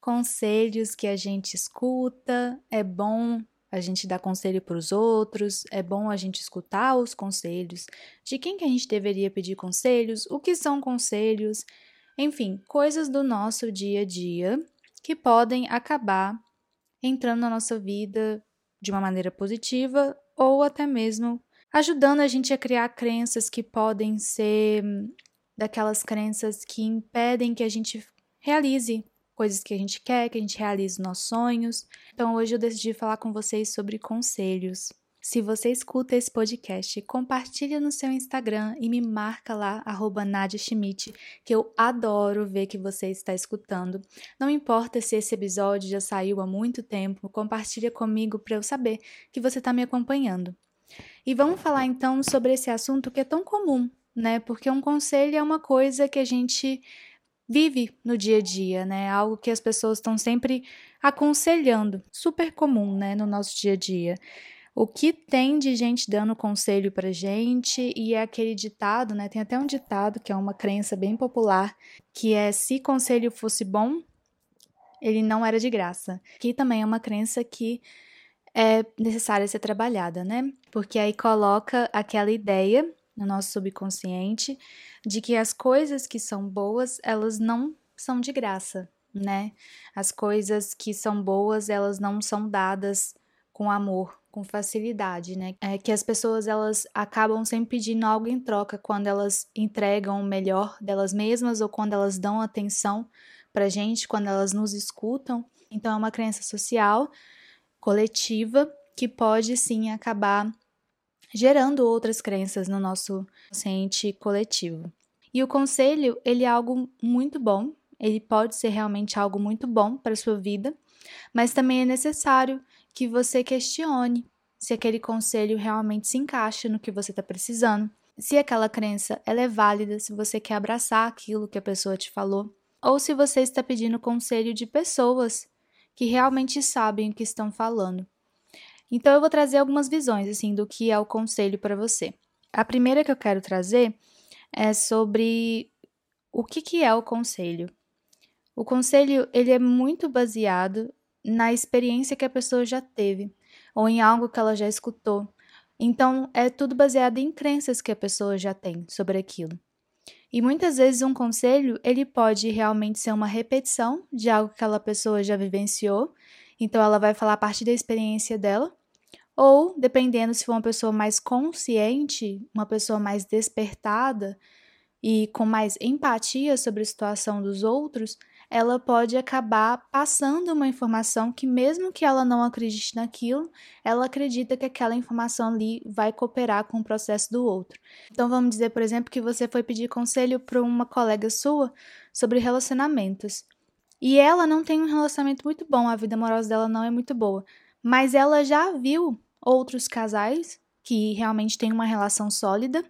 conselhos que a gente escuta, é bom a gente dar conselho para os outros, é bom a gente escutar os conselhos, de quem que a gente deveria pedir conselhos, o que são conselhos, enfim, coisas do nosso dia a dia que podem acabar entrando na nossa vida de uma maneira positiva ou até mesmo ajudando a gente a criar crenças que podem ser daquelas crenças que impedem que a gente realize coisas que a gente quer, que a gente realize os nossos sonhos. Então hoje eu decidi falar com vocês sobre conselhos. Se você escuta esse podcast, compartilha no seu Instagram e me marca lá, arroba Nadia Schmidt, que eu adoro ver que você está escutando. Não importa se esse episódio já saiu há muito tempo, compartilha comigo para eu saber que você está me acompanhando. E vamos falar então sobre esse assunto que é tão comum, né? Porque um conselho é uma coisa que a gente vive no dia a dia, né? Algo que as pessoas estão sempre aconselhando, super comum, né, no nosso dia a dia. O que tem de gente dando conselho pra gente e é aquele ditado, né? Tem até um ditado que é uma crença bem popular, que é se conselho fosse bom, ele não era de graça. Que também é uma crença que é necessária ser trabalhada, né? Porque aí coloca aquela ideia no nosso subconsciente de que as coisas que são boas, elas não são de graça, né? As coisas que são boas, elas não são dadas com amor, com facilidade, né? É que as pessoas elas acabam sempre pedindo algo em troca quando elas entregam o melhor delas mesmas ou quando elas dão atenção pra gente, quando elas nos escutam. Então é uma crença social, coletiva, que pode sim acabar gerando outras crenças no nosso consciente coletivo. E o conselho, ele é algo muito bom, ele pode ser realmente algo muito bom para sua vida, mas também é necessário que você questione se aquele conselho realmente se encaixa no que você está precisando, se aquela crença ela é válida, se você quer abraçar aquilo que a pessoa te falou, ou se você está pedindo conselho de pessoas que realmente sabem o que estão falando. Então eu vou trazer algumas visões assim do que é o conselho para você. A primeira que eu quero trazer é sobre o que, que é o conselho. O conselho ele é muito baseado na experiência que a pessoa já teve ou em algo que ela já escutou. Então é tudo baseado em crenças que a pessoa já tem sobre aquilo. E muitas vezes um conselho ele pode realmente ser uma repetição de algo que aquela pessoa já vivenciou. Então ela vai falar a partir da experiência dela ou, dependendo se for uma pessoa mais consciente, uma pessoa mais despertada e com mais empatia sobre a situação dos outros, ela pode acabar passando uma informação que, mesmo que ela não acredite naquilo, ela acredita que aquela informação ali vai cooperar com o processo do outro. Então, vamos dizer, por exemplo, que você foi pedir conselho para uma colega sua sobre relacionamentos. E ela não tem um relacionamento muito bom, a vida amorosa dela não é muito boa, mas ela já viu outros casais que realmente têm uma relação sólida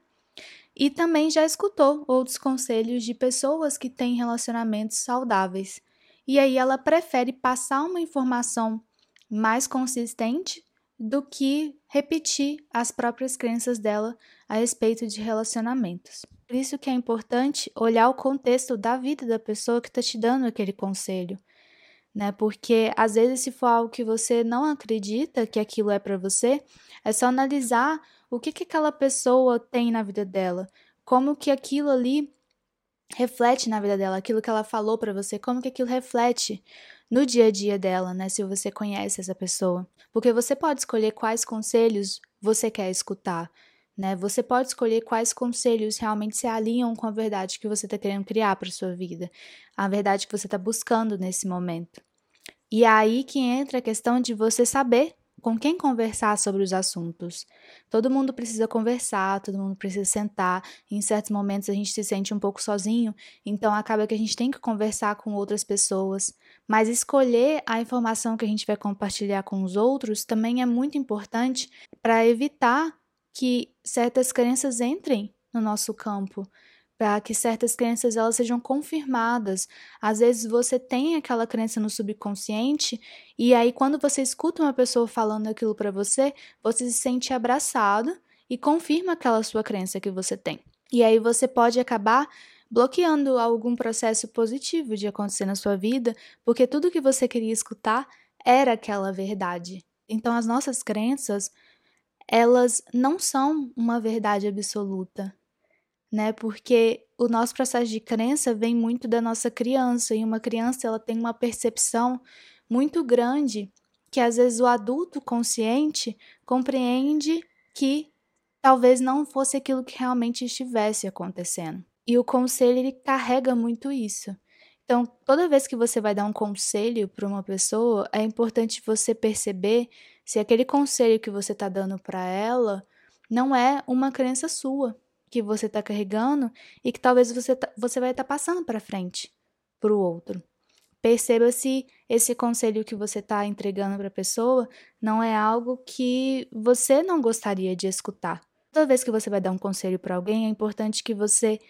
e também já escutou outros conselhos de pessoas que têm relacionamentos saudáveis. E aí ela prefere passar uma informação mais consistente do que repetir as próprias crenças dela a respeito de relacionamentos. Por isso que é importante olhar o contexto da vida da pessoa que está te dando aquele conselho, né? Porque às vezes se for algo que você não acredita que aquilo é para você, é só analisar o que que aquela pessoa tem na vida dela, como que aquilo ali reflete na vida dela, aquilo que ela falou para você, como que aquilo reflete no dia a dia dela, né? Se você conhece essa pessoa. Porque você pode escolher quais conselhos você quer escutar, né? Você pode escolher quais conselhos realmente se alinham com a verdade que você está querendo criar para sua vida, a verdade que você está buscando nesse momento. E é aí que entra a questão de você saber com quem conversar sobre os assuntos. Todo mundo precisa conversar, todo mundo precisa sentar. Em certos momentos a gente se sente um pouco sozinho, então acaba que a gente tem que conversar com outras pessoas. Mas escolher a informação que a gente vai compartilhar com os outros também é muito importante para evitar que certas crenças entrem no nosso campo para que certas crenças elas sejam confirmadas. Às vezes você tem aquela crença no subconsciente e aí quando você escuta uma pessoa falando aquilo para você, você se sente abraçado e confirma aquela sua crença que você tem. E aí você pode acabar bloqueando algum processo positivo de acontecer na sua vida, porque tudo que você queria escutar era aquela verdade. Então as nossas crenças, elas não são uma verdade absoluta né? Porque o nosso processo de crença vem muito da nossa criança e uma criança ela tem uma percepção muito grande que às vezes o adulto consciente compreende que talvez não fosse aquilo que realmente estivesse acontecendo. E o conselho ele carrega muito isso. Então, toda vez que você vai dar um conselho para uma pessoa, é importante você perceber se aquele conselho que você está dando para ela não é uma crença sua, que você está carregando e que talvez você, tá, você vai estar tá passando para frente para o outro. Perceba se esse conselho que você está entregando para a pessoa não é algo que você não gostaria de escutar. Toda vez que você vai dar um conselho para alguém, é importante que você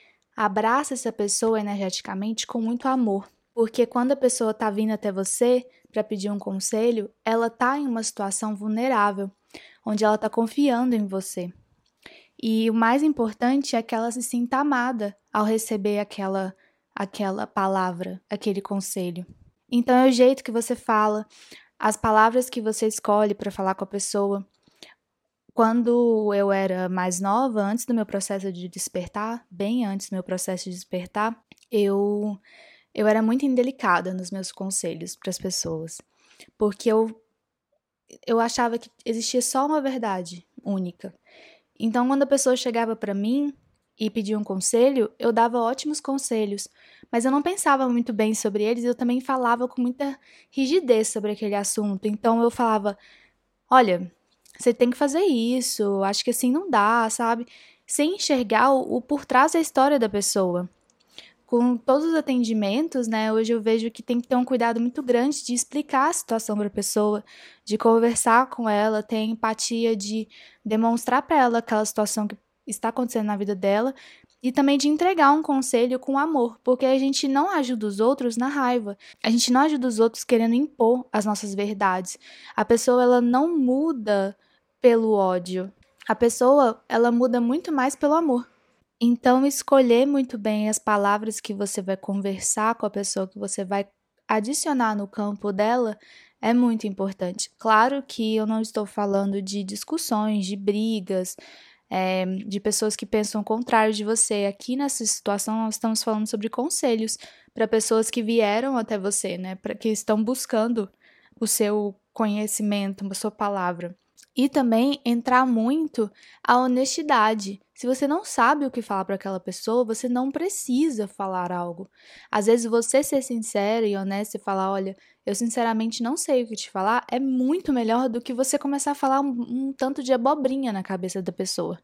abrace essa pessoa energeticamente com muito amor. Porque quando a pessoa está vindo até você para pedir um conselho, ela está em uma situação vulnerável, onde ela está confiando em você. E o mais importante é que ela se sinta amada ao receber aquela aquela palavra, aquele conselho. Então é o jeito que você fala, as palavras que você escolhe para falar com a pessoa. Quando eu era mais nova, antes do meu processo de despertar, bem antes do meu processo de despertar, eu eu era muito indelicada nos meus conselhos para as pessoas, porque eu eu achava que existia só uma verdade única. Então, quando a pessoa chegava para mim e pedia um conselho, eu dava ótimos conselhos, mas eu não pensava muito bem sobre eles, eu também falava com muita rigidez sobre aquele assunto. Então, eu falava: olha, você tem que fazer isso, acho que assim não dá, sabe? Sem enxergar o, o por trás da história da pessoa com todos os atendimentos, né, hoje eu vejo que tem que ter um cuidado muito grande de explicar a situação para a pessoa, de conversar com ela, ter empatia, de demonstrar para ela aquela situação que está acontecendo na vida dela e também de entregar um conselho com amor, porque a gente não ajuda os outros na raiva. A gente não ajuda os outros querendo impor as nossas verdades. A pessoa ela não muda pelo ódio. A pessoa ela muda muito mais pelo amor. Então, escolher muito bem as palavras que você vai conversar com a pessoa, que você vai adicionar no campo dela, é muito importante. Claro que eu não estou falando de discussões, de brigas, é, de pessoas que pensam o contrário de você. Aqui nessa situação, nós estamos falando sobre conselhos para pessoas que vieram até você, né? Para que estão buscando o seu conhecimento, a sua palavra. E também entrar muito a honestidade. Se você não sabe o que falar para aquela pessoa, você não precisa falar algo. Às vezes você ser sincero e honesto e falar, olha, eu sinceramente não sei o que te falar, é muito melhor do que você começar a falar um, um tanto de abobrinha na cabeça da pessoa.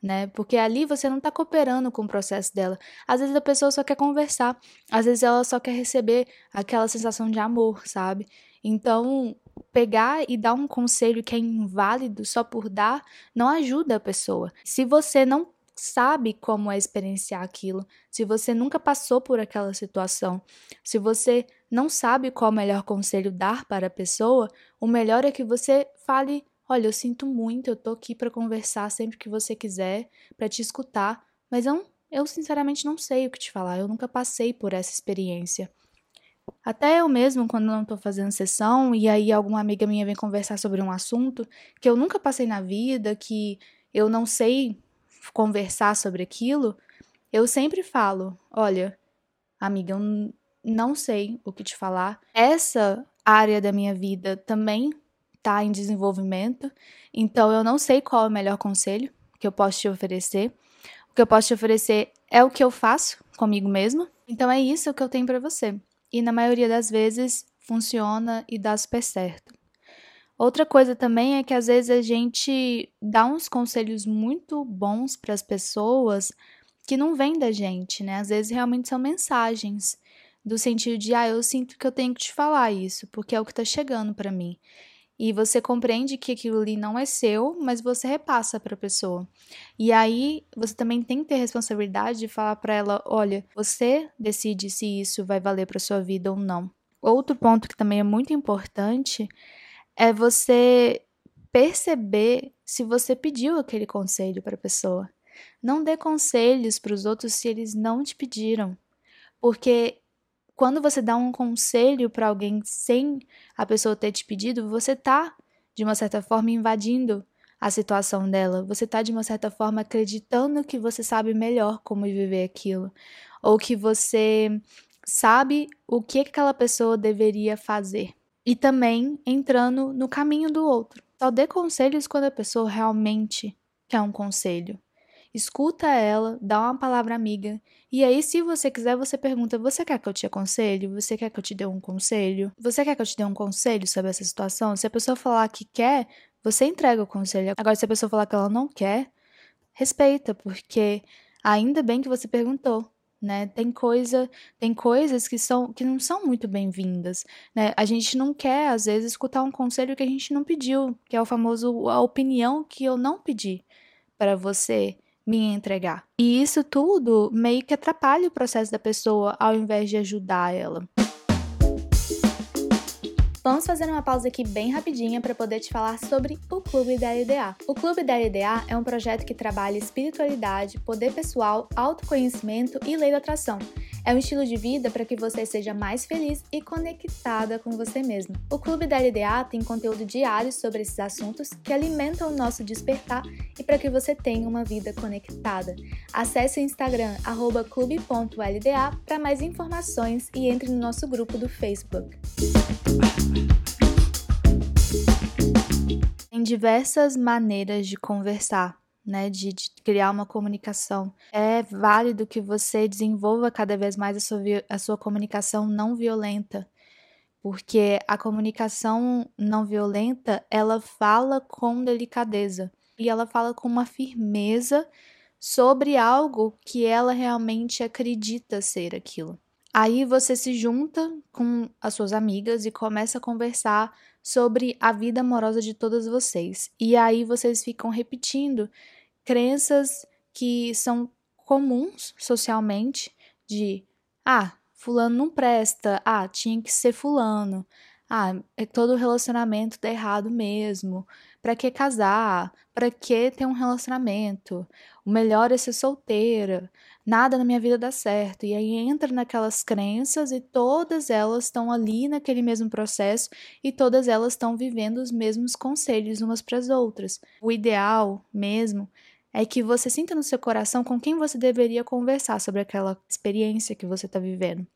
Né? Porque ali você não está cooperando com o processo dela. Às vezes a pessoa só quer conversar, às vezes ela só quer receber aquela sensação de amor, sabe? Então, pegar e dar um conselho que é inválido só por dar não ajuda a pessoa. Se você não sabe como é experienciar aquilo, se você nunca passou por aquela situação, se você não sabe qual o melhor conselho dar para a pessoa, o melhor é que você fale: Olha, eu sinto muito, eu tô aqui para conversar sempre que você quiser, para te escutar, mas eu eu sinceramente não sei o que te falar, eu nunca passei por essa experiência. Até eu mesmo, quando não estou fazendo sessão e aí alguma amiga minha vem conversar sobre um assunto que eu nunca passei na vida, que eu não sei conversar sobre aquilo, eu sempre falo: olha, amiga, eu não sei o que te falar. Essa área da minha vida também está em desenvolvimento, então eu não sei qual é o melhor conselho que eu posso te oferecer. O que eu posso te oferecer é o que eu faço comigo mesma. Então é isso que eu tenho para você. E na maioria das vezes funciona e dá super certo. Outra coisa também é que às vezes a gente dá uns conselhos muito bons para as pessoas que não vêm da gente, né? Às vezes realmente são mensagens do sentido de, ah, eu sinto que eu tenho que te falar isso, porque é o que está chegando para mim. E você compreende que aquilo ali não é seu, mas você repassa para a pessoa. E aí você também tem que ter responsabilidade de falar para ela, olha, você decide se isso vai valer para sua vida ou não. Outro ponto que também é muito importante é você perceber se você pediu aquele conselho para a pessoa. Não dê conselhos para os outros se eles não te pediram, porque quando você dá um conselho para alguém sem a pessoa ter te pedido, você tá de uma certa forma invadindo a situação dela. Você tá de uma certa forma acreditando que você sabe melhor como viver aquilo, ou que você sabe o que aquela pessoa deveria fazer e também entrando no caminho do outro. Só dê conselhos quando a pessoa realmente quer um conselho. Escuta ela, dá uma palavra amiga. E aí, se você quiser, você pergunta: Você quer que eu te aconselhe? Você quer que eu te dê um conselho? Você quer que eu te dê um conselho sobre essa situação? Se a pessoa falar que quer, você entrega o conselho. Agora, se a pessoa falar que ela não quer, respeita, porque ainda bem que você perguntou né? Tem coisa, tem coisas que são que não são muito bem-vindas, né? A gente não quer às vezes escutar um conselho que a gente não pediu, que é o famoso a opinião que eu não pedi para você me entregar. E isso tudo meio que atrapalha o processo da pessoa ao invés de ajudar ela. Vamos fazer uma pausa aqui bem rapidinha para poder te falar sobre o Clube da LDA. O Clube da LDA é um projeto que trabalha espiritualidade, poder pessoal, autoconhecimento e lei da atração. É um estilo de vida para que você seja mais feliz e conectada com você mesmo. O Clube da LDA tem conteúdo diário sobre esses assuntos que alimentam o nosso despertar e para que você tenha uma vida conectada. Acesse o Instagram clube.lda para mais informações e entre no nosso grupo do Facebook. Tem diversas maneiras de conversar, né? De, de, criar uma comunicação. É válido que você desenvolva cada vez mais a sua, a sua comunicação não violenta. Porque a comunicação não violenta, ela fala com delicadeza. E ela fala com uma firmeza sobre algo que ela realmente acredita ser aquilo. Aí você se junta com as suas amigas e começa a conversar sobre a vida amorosa de todas vocês. E aí vocês ficam repetindo crenças que são comuns socialmente de ah, fulano não presta, ah, tinha que ser fulano. Ah, é todo relacionamento tá errado mesmo. Para que casar? Para que ter um relacionamento? O melhor é ser solteira nada na minha vida dá certo. E aí entra naquelas crenças e todas elas estão ali naquele mesmo processo e todas elas estão vivendo os mesmos conselhos umas para as outras. O ideal mesmo é que você sinta no seu coração com quem você deveria conversar sobre aquela experiência que você está vivendo.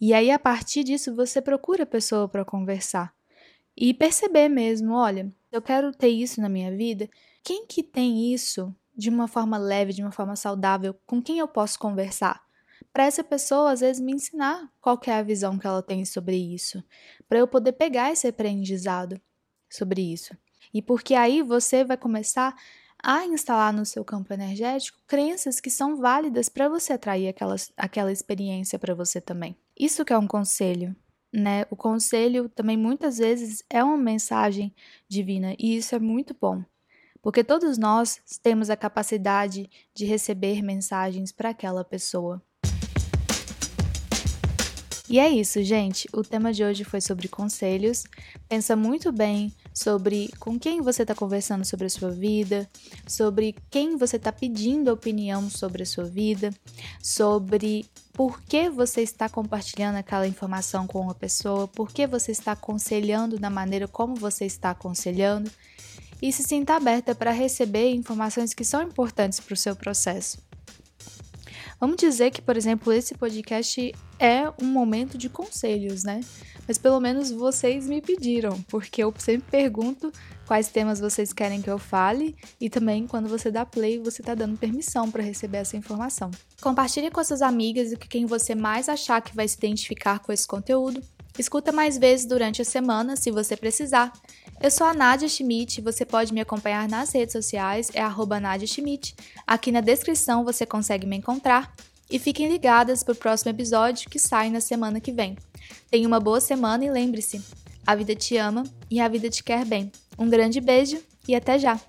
E aí, a partir disso, você procura a pessoa para conversar. E perceber mesmo, olha, eu quero ter isso na minha vida. Quem que tem isso de uma forma leve, de uma forma saudável, com quem eu posso conversar? Para essa pessoa, às vezes, me ensinar qual é a visão que ela tem sobre isso, para eu poder pegar esse aprendizado sobre isso. E porque aí você vai começar a instalar no seu campo energético crenças que são válidas para você atrair aquela, aquela experiência para você também. Isso que é um conselho, né? O conselho também muitas vezes é uma mensagem divina e isso é muito bom porque todos nós temos a capacidade de receber mensagens para aquela pessoa. E é isso, gente. O tema de hoje foi sobre conselhos. Pensa muito bem sobre com quem você está conversando sobre a sua vida, sobre quem você está pedindo opinião sobre a sua vida, sobre por que você está compartilhando aquela informação com uma pessoa, por que você está aconselhando da maneira como você está aconselhando e se sinta aberta para receber informações que são importantes para o seu processo. Vamos dizer que, por exemplo, esse podcast é um momento de conselhos, né? Mas pelo menos vocês me pediram, porque eu sempre pergunto quais temas vocês querem que eu fale e também quando você dá play, você está dando permissão para receber essa informação. Compartilhe com suas amigas e com quem você mais achar que vai se identificar com esse conteúdo. Escuta mais vezes durante a semana, se você precisar. Eu sou a Nadia Schmidt, você pode me acompanhar nas redes sociais, é arroba Nadia Schmidt. Aqui na descrição você consegue me encontrar. E fiquem ligadas para o próximo episódio que sai na semana que vem. Tenha uma boa semana e lembre-se: a vida te ama e a vida te quer bem. Um grande beijo e até já!